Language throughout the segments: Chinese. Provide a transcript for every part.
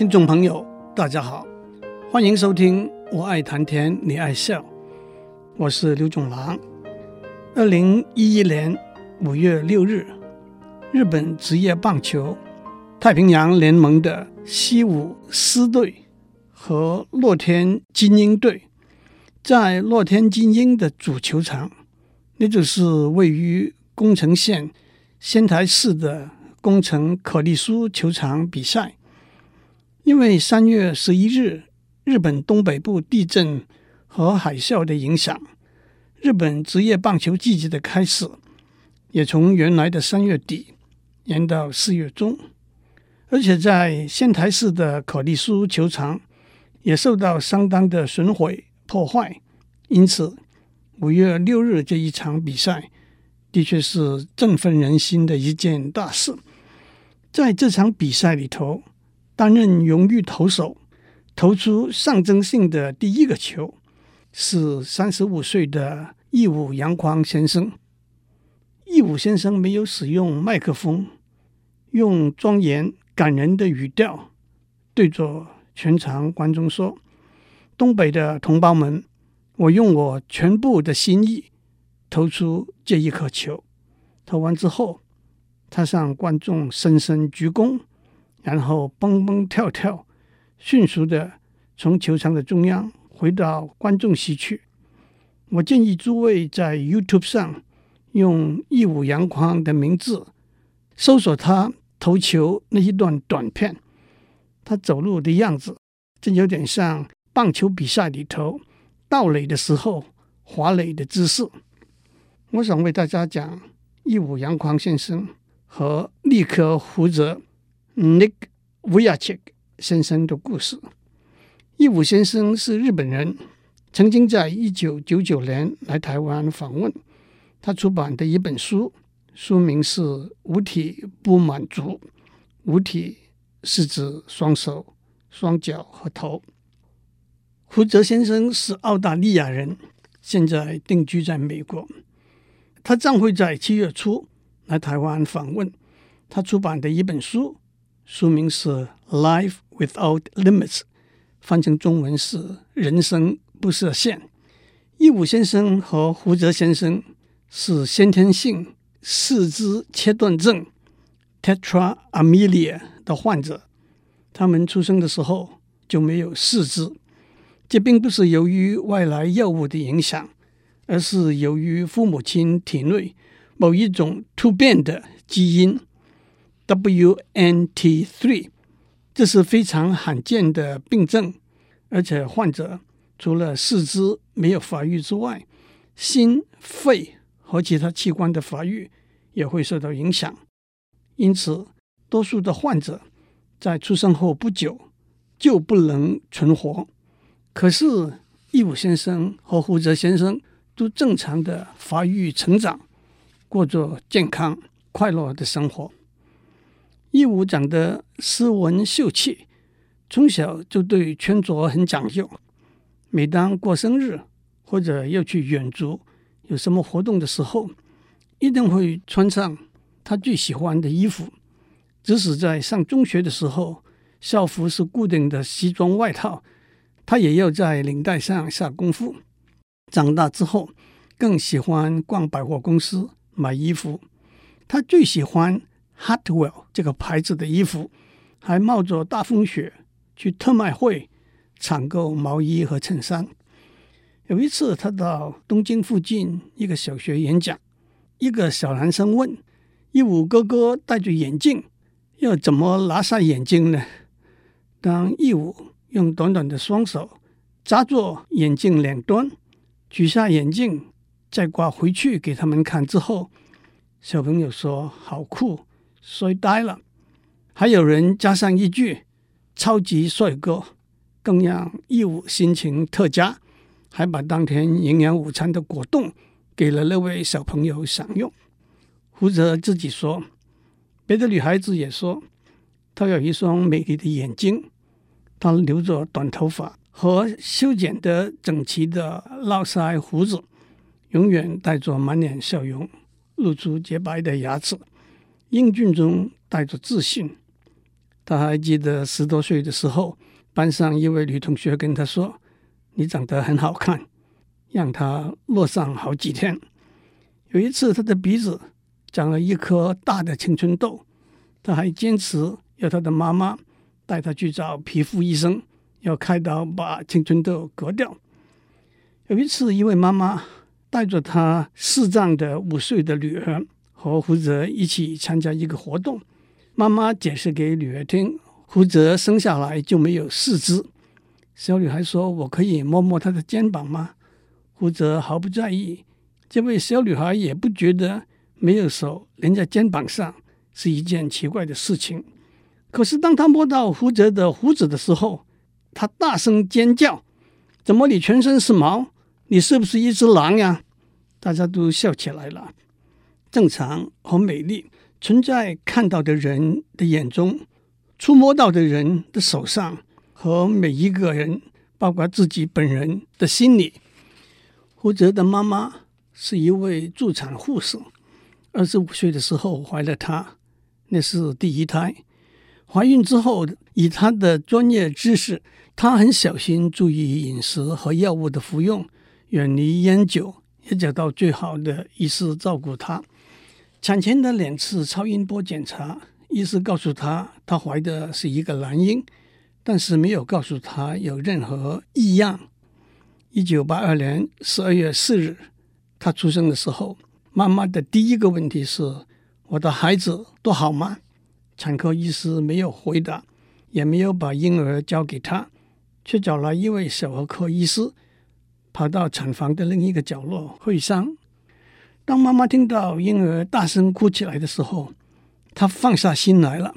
听众朋友，大家好，欢迎收听《我爱谈天，你爱笑》，我是刘总郎。二零一一年五月六日，日本职业棒球太平洋联盟的西武狮队和洛天精英队在洛天精英的主球场，那就是位于宫城县仙台市的宫城可利苏球场比赛。因为三月十一日日本东北部地震和海啸的影响，日本职业棒球季节的开始也从原来的三月底延到四月中，而且在仙台市的可利苏球场也受到相当的损毁破坏，因此五月六日这一场比赛的确是振奋人心的一件大事。在这场比赛里头。担任荣誉投手，投出象征性的第一个球，是三十五岁的义武洋匡先生。义武先生没有使用麦克风，用庄严感人的语调对着全场观众说：“东北的同胞们，我用我全部的心意投出这一颗球。”投完之后，他向观众深深鞠躬。然后蹦蹦跳跳，迅速的从球场的中央回到观众席去。我建议诸位在 YouTube 上用义武阳光的名字搜索他投球那一段短片。他走路的样子，真有点像棒球比赛里头盗垒的时候滑垒的姿势。我想为大家讲义武阳光先生和立刻胡泽。Nick Vujicic 先生的故事。义武先生是日本人，曾经在一九九九年来台湾访问。他出版的一本书，书名是《五体不满足》。五体是指双手、双脚和头。胡泽先生是澳大利亚人，现在定居在美国。他将会在七月初来台湾访问。他出版的一本书。书名是《Life Without Limits》，翻成中文是《人生不设限》。义武先生和胡泽先生是先天性四肢切断症 （Tetra Amelia） 的患者，他们出生的时候就没有四肢。这并不是由于外来药物的影响，而是由于父母亲体内某一种突变的基因。WNT3，这是非常罕见的病症，而且患者除了四肢没有发育之外，心、肺和其他器官的发育也会受到影响。因此，多数的患者在出生后不久就不能存活。可是，义武先生和胡泽先生都正常的发育成长，过着健康快乐的生活。义武长得斯文秀气，从小就对穿着很讲究。每当过生日或者要去远足，有什么活动的时候，一定会穿上他最喜欢的衣服。即使在上中学的时候，校服是固定的西装外套，他也要在领带上下功夫。长大之后，更喜欢逛百货公司买衣服。他最喜欢。Hartwell 这个牌子的衣服，还冒着大风雪去特卖会抢购毛衣和衬衫。有一次，他到东京附近一个小学演讲，一个小男生问：“义武哥哥戴着眼镜，要怎么拿下眼镜呢？”当义武用短短的双手扎住眼镜两端，取下眼镜，再挂回去给他们看之后，小朋友说：“好酷！”帅呆了，还有人加上一句“超级帅哥”，更让义武心情特佳，还把当天营养午餐的果冻给了那位小朋友享用。胡泽自己说，别的女孩子也说，她有一双美丽的眼睛，她留着短头发和修剪得整齐的络腮胡子，永远带着满脸笑容，露出洁白的牙齿。英俊中带着自信，他还记得十多岁的时候，班上一位女同学跟他说：“你长得很好看。”让他落上好几天。有一次，他的鼻子长了一颗大的青春痘，他还坚持要他的妈妈带他去找皮肤医生，要开刀把青春痘割掉。有一次，一位妈妈带着她视障的五岁的女儿和胡哲一起参加一个活动。妈妈解释给女儿听：胡哲生下来就没有四肢。小女孩说：“我可以摸摸他的肩膀吗？”胡哲毫不在意。这位小女孩也不觉得没有手连在肩膀上是一件奇怪的事情。可是当她摸到胡哲的胡子的时候，她大声尖叫：“怎么你全身是毛？你是不是一只狼呀？”大家都笑起来了。正常和美丽存在看到的人的眼中，触摸到的人的手上，和每一个人，包括自己本人的心里。胡哲的妈妈是一位助产护士，二十五岁的时候怀了他，那是第一胎。怀孕之后，以她的专业知识，她很小心注意饮食和药物的服用，远离烟酒，也找到最好的医师照顾她。产前的两次超音波检查，医师告诉她，她怀的是一个男婴，但是没有告诉她有任何异样。一九八二年十二月四日，他出生的时候，妈妈的第一个问题是：“我的孩子都好吗？”产科医师没有回答，也没有把婴儿交给他，却找来一位小儿科医师，跑到产房的另一个角落会商。当妈妈听到婴儿大声哭起来的时候，她放下心来了。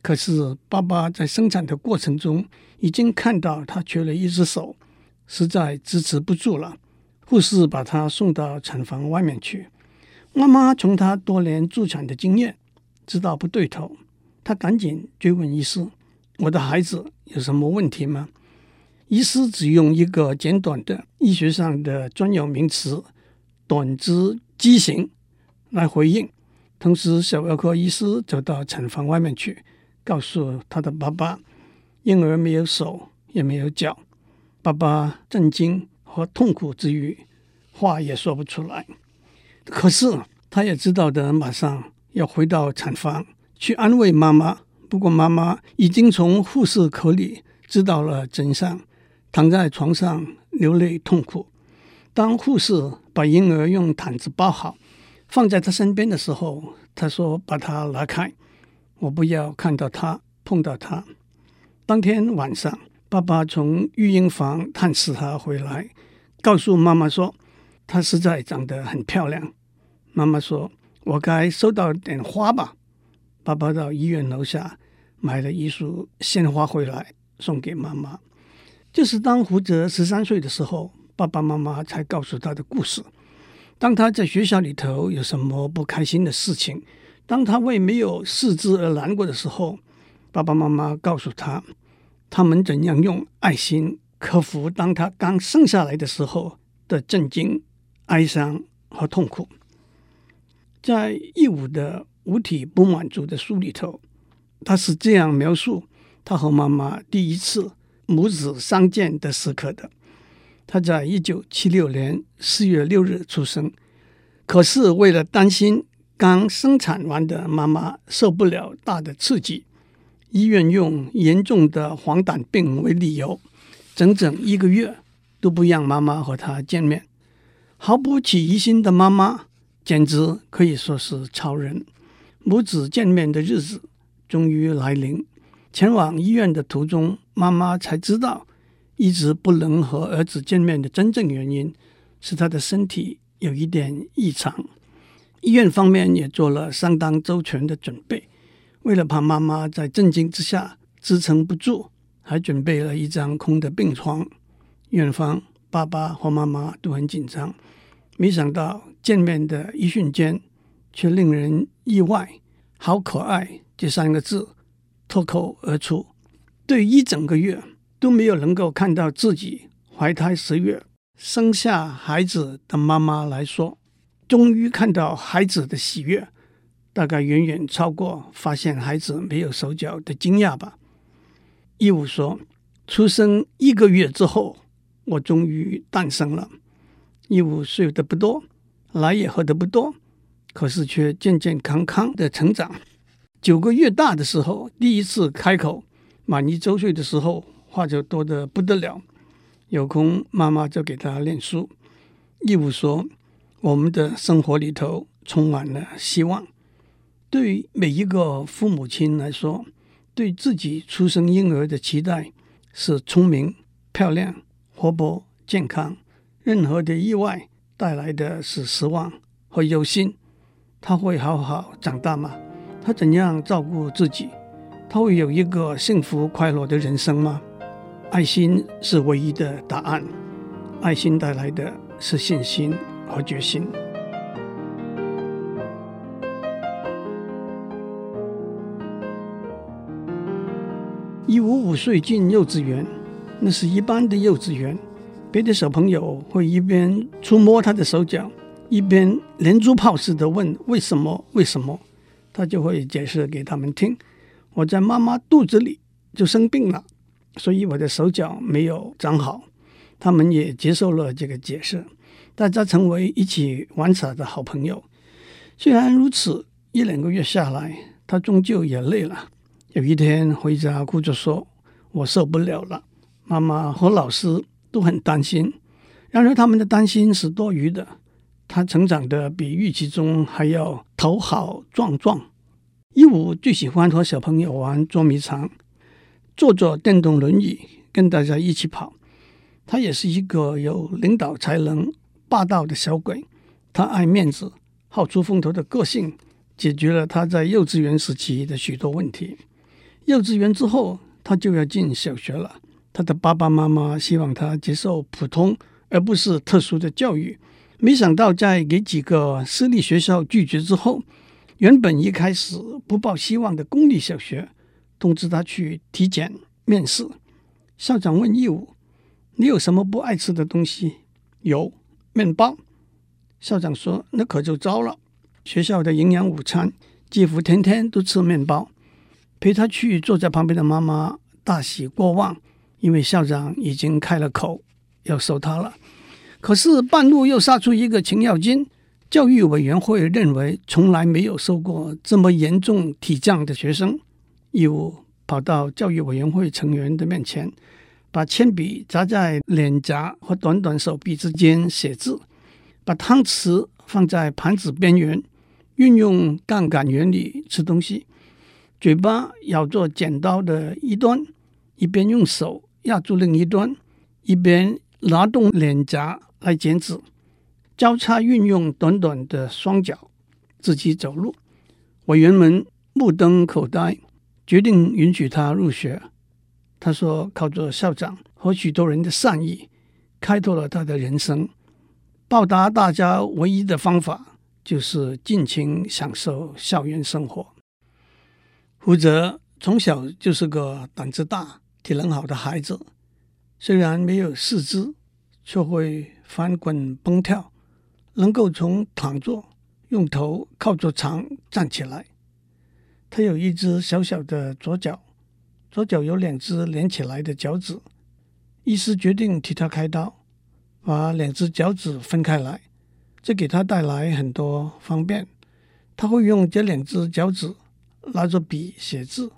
可是爸爸在生产的过程中已经看到他缺了一只手。实在支持不住了，护士把他送到产房外面去。妈妈从她多年助产的经验知道不对头，她赶紧追问医师：“我的孩子有什么问题吗？”医师只用一个简短的医学上的专有名词“短肢畸形”来回应。同时，小儿科医师走到产房外面去，告诉他的爸爸：“婴儿没有手，也没有脚。”爸爸震惊和痛苦之余，话也说不出来。可是他也知道的，马上要回到产房去安慰妈妈。不过妈妈已经从护士口里知道了真相，躺在床上流泪痛苦。当护士把婴儿用毯子包好，放在他身边的时候，他说：“把他拿开，我不要看到他，碰到他。”当天晚上。爸爸从育婴房探视她回来，告诉妈妈说：“她实在长得很漂亮。”妈妈说：“我该收到点花吧。”爸爸到医院楼下买了一束鲜花回来送给妈妈。就是当胡哲十三岁的时候，爸爸妈妈才告诉他的故事。当他在学校里头有什么不开心的事情，当他为没有四肢而难过的时候，爸爸妈妈告诉他。他们怎样用爱心克服当他刚生下来的时候的震惊、哀伤和痛苦？在义务的五体不满足的书里头，他是这样描述他和妈妈第一次母子相见的时刻的。他在一九七六年四月六日出生，可是为了担心刚生产完的妈妈受不了大的刺激。医院用严重的黄疸病为理由，整整一个月都不让妈妈和他见面。毫不起疑心的妈妈简直可以说是超人。母子见面的日子终于来临。前往医院的途中，妈妈才知道，一直不能和儿子见面的真正原因是他的身体有一点异常。医院方面也做了相当周全的准备。为了怕妈妈在震惊之下支撑不住，还准备了一张空的病床。院方爸爸和妈妈都很紧张，没想到见面的一瞬间却令人意外。好可爱这三个字脱口而出，对一整个月都没有能够看到自己怀胎十月生下孩子的妈妈来说，终于看到孩子的喜悦。大概远远超过发现孩子没有手脚的惊讶吧。义务说，出生一个月之后，我终于诞生了。义务睡得不多，奶也喝得不多，可是却健健康康的成长。九个月大的时候，第一次开口；满一周岁的时候，话就多得不得了。有空，妈妈就给他念书。义务说：“我们的生活里头充满了希望。对于每一个父母亲来说，对自己出生婴儿的期待是聪明、漂亮、活泼、健康。任何的意外带来的是失望和忧心。他会好好长大吗？”他怎样照顾自己？他会有一个幸福快乐的人生吗？爱心是唯一的答案。爱心带来的是信心和决心。一五五岁进幼稚园，那是一般的幼稚园。别的小朋友会一边触摸他的手脚，一边连珠炮似的问：“为什么？为什么？”他就会解释给他们听：我在妈妈肚子里就生病了，所以我的手脚没有长好。他们也接受了这个解释，大家成为一起玩耍的好朋友。虽然如此，一两个月下来，他终究也累了。有一天回家哭着说：“我受不了了。”妈妈和老师都很担心，然而他们的担心是多余的。他成长的比预期中还要头好壮壮。一五最喜欢和小朋友玩捉迷藏，坐着电动轮椅跟大家一起跑。他也是一个有领导才能、霸道的小鬼。他爱面子、好出风头的个性，解决了他在幼稚园时期的许多问题。幼稚园之后，他就要进小学了。他的爸爸妈妈希望他接受普通而不是特殊的教育。没想到，在给几个私立学校拒绝之后，原本一开始不抱希望的公立小学通知他去体检面试。校长问义务：“你有什么不爱吃的东西？”“有面包。”校长说：“那可就糟了。学校的营养午餐几乎天天都吃面包。”陪他去坐在旁边的妈妈大喜过望，因为校长已经开了口要收他了。可是半路又杀出一个程咬金，教育委员会认为从来没有收过这么严重体降的学生。又跑到教育委员会成员的面前，把铅笔夹在脸颊和短短手臂之间写字，把汤匙放在盘子边缘，运用杠杆原理吃东西，嘴巴咬着剪刀的一端，一边用手压住另一端，一边拉动脸颊。来剪纸，交叉运用短短的双脚自己走路。委员们目瞪口呆，决定允许他入学。他说：“靠着校长和许多人的善意，开拓了他的人生。报答大家唯一的方法，就是尽情享受校园生活。”胡哲从小就是个胆子大、体能好的孩子，虽然没有四肢，却会。翻滚蹦跳，能够从躺坐用头靠着墙站起来。他有一只小小的左脚，左脚有两只连起来的脚趾。医师决定替他开刀，把两只脚趾分开来，这给他带来很多方便。他会用这两只脚趾拿着笔写字，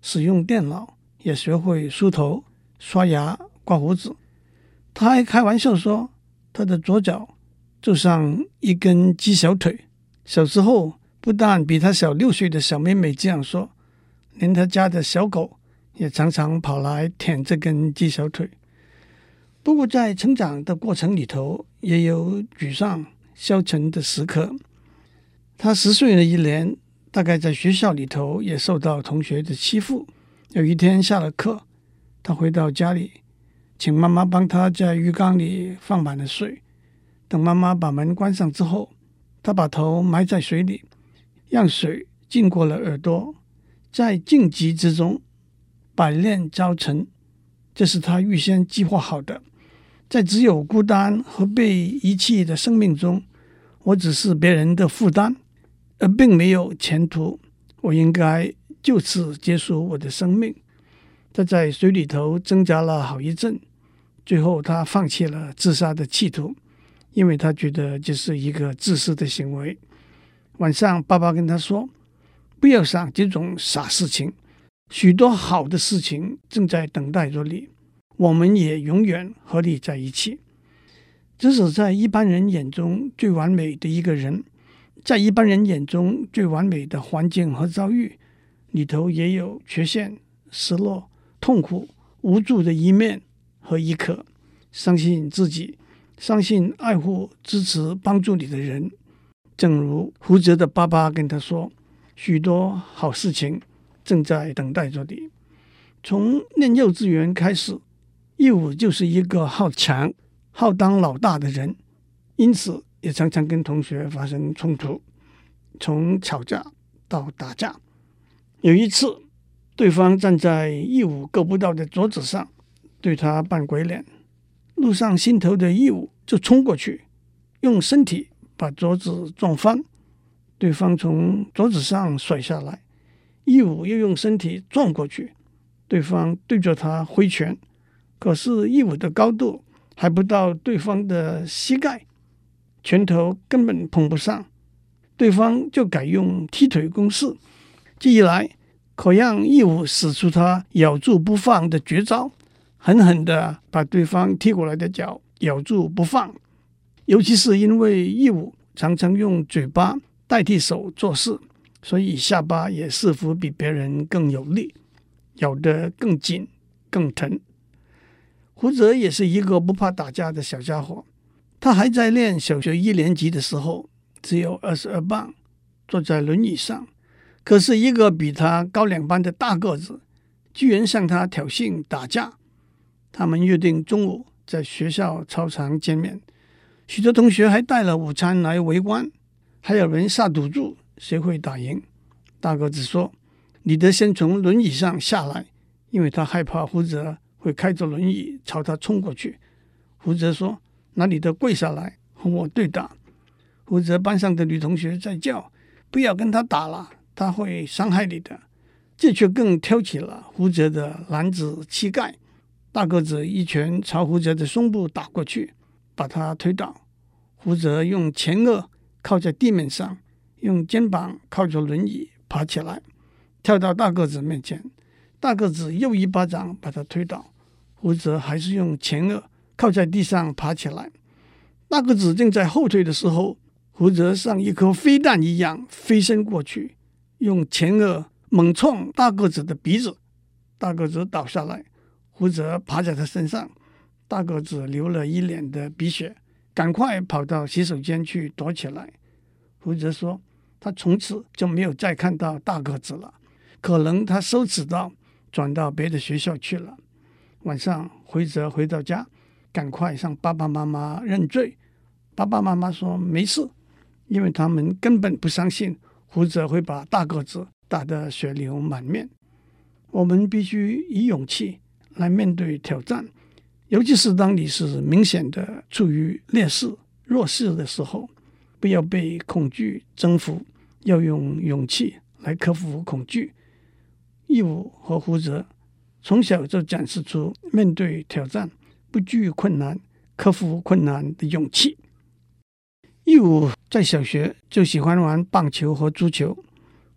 使用电脑，也学会梳头、刷牙、刮胡子。他还开玩笑说。他的左脚就像一根鸡小腿。小时候，不但比他小六岁的小妹妹这样说，连他家的小狗也常常跑来舔这根鸡小腿。不过，在成长的过程里头，也有沮丧、消沉的时刻。他十岁那一年，大概在学校里头也受到同学的欺负。有一天下了课，他回到家里。请妈妈帮他在浴缸里放满了水。等妈妈把门关上之后，他把头埋在水里，让水浸过了耳朵。在荆棘之中，百炼朝成，这是他预先计划好的。在只有孤单和被遗弃的生命中，我只是别人的负担。而并没有前途。我应该就此结束我的生命。他在水里头挣扎了好一阵，最后他放弃了自杀的企图，因为他觉得这是一个自私的行为。晚上，爸爸跟他说：“不要想这种傻事情，许多好的事情正在等待着你。我们也永远和你在一起。”这是在一般人眼中最完美的一个人，在一般人眼中最完美的环境和遭遇里头，也有缺陷、失落、痛苦、无助的一面和一刻。相信自己，相信爱护、支持、帮助你的人。正如胡哲的爸爸跟他说：“许多好事情正在等待着你。”从念幼稚园开始，义武就是一个好强、好当老大的人，因此也常常跟同学发生冲突，从吵架到打架。有一次，对方站在义武够不到的桌子上，对他扮鬼脸，路上心头的义武就冲过去，用身体。把桌子撞翻，对方从桌子上摔下来，义武又用身体撞过去，对方对着他挥拳，可是义武的高度还不到对方的膝盖，拳头根本碰不上，对方就改用踢腿攻势，这一来可让义武使出他咬住不放的绝招，狠狠地把对方踢过来的脚咬住不放。尤其是因为义武常常用嘴巴代替手做事，所以下巴也似乎比别人更有力，咬得更紧、更疼。胡哲也是一个不怕打架的小家伙，他还在念小学一年级的时候，只有二十二磅，坐在轮椅上，可是一个比他高两班的大个子，居然向他挑衅打架。他们约定中午在学校操场见面。许多同学还带了午餐来围观，还有人下赌注谁会打赢。大个子说：“你得先从轮椅上下来，因为他害怕胡哲会开着轮椅朝他冲过去。”胡哲说：“那你得跪下来和我对打。”胡哲班上的女同学在叫：“不要跟他打了，他会伤害你的。”这却更挑起了胡哲的男子气概。大个子一拳朝胡哲的胸部打过去。把他推倒，胡泽用前额靠在地面上，用肩膀靠着轮椅爬起来，跳到大个子面前。大个子又一巴掌把他推倒，胡泽还是用前额靠在地上爬起来。大个子正在后退的时候，胡哲像一颗飞弹一样飞身过去，用前额猛撞大个子的鼻子，大个子倒下来，胡哲爬在他身上。大个子流了一脸的鼻血，赶快跑到洗手间去躲起来。胡哲说：“他从此就没有再看到大个子了，可能他羞耻到转到别的学校去了。”晚上，胡哲回到家，赶快向爸爸妈妈认罪。爸爸妈妈说：“没事，因为他们根本不相信胡哲会把大个子打得血流满面。”我们必须以勇气来面对挑战。尤其是当你是明显的处于劣势、弱势的时候，不要被恐惧征服，要用勇气来克服恐惧。义武和胡哲从小就展示出面对挑战不惧困难、克服困难的勇气。义武在小学就喜欢玩棒球和足球。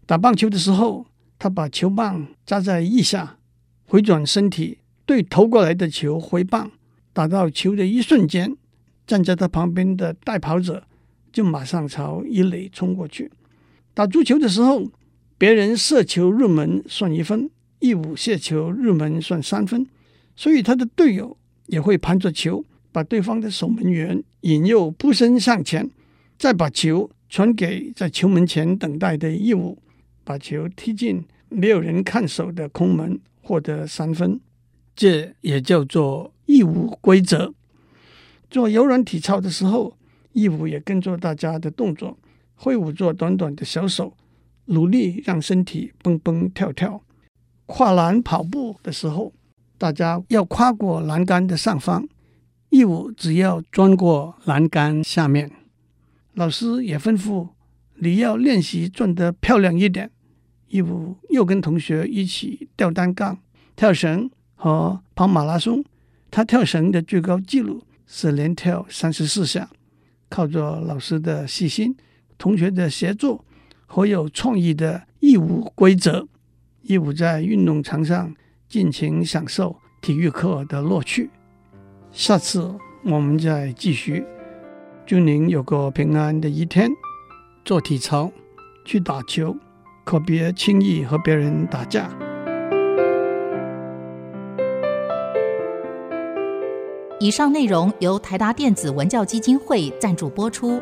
打棒球的时候，他把球棒扎在腋下，回转身体。对投过来的球挥棒，打到球的一瞬间，站在他旁边的带跑者就马上朝一垒冲过去。打足球的时候，别人射球入门算一分，一五射球入门算三分，所以他的队友也会盘着球，把对方的守门员引诱扑身上前，再把球传给在球门前等待的义武，把球踢进没有人看守的空门，获得三分。这也叫做义务规则。做柔软体操的时候，义务也跟着大家的动作，挥舞着短短的小手，努力让身体蹦蹦跳跳。跨栏跑步的时候，大家要跨过栏杆的上方，义务只要钻过栏杆下面。老师也吩咐你要练习转得漂亮一点。义务又跟同学一起吊单杠、跳绳和跑马拉松。他跳绳的最高纪录是连跳三十四下。靠着老师的细心、同学的协作和有创意的义务规则，义务在运动场上尽情享受体育课的乐趣。下次我们再继续。祝您有个平安的一天。做体操，去打球，可别轻易和别人打架。以上内容由台达电子文教基金会赞助播出。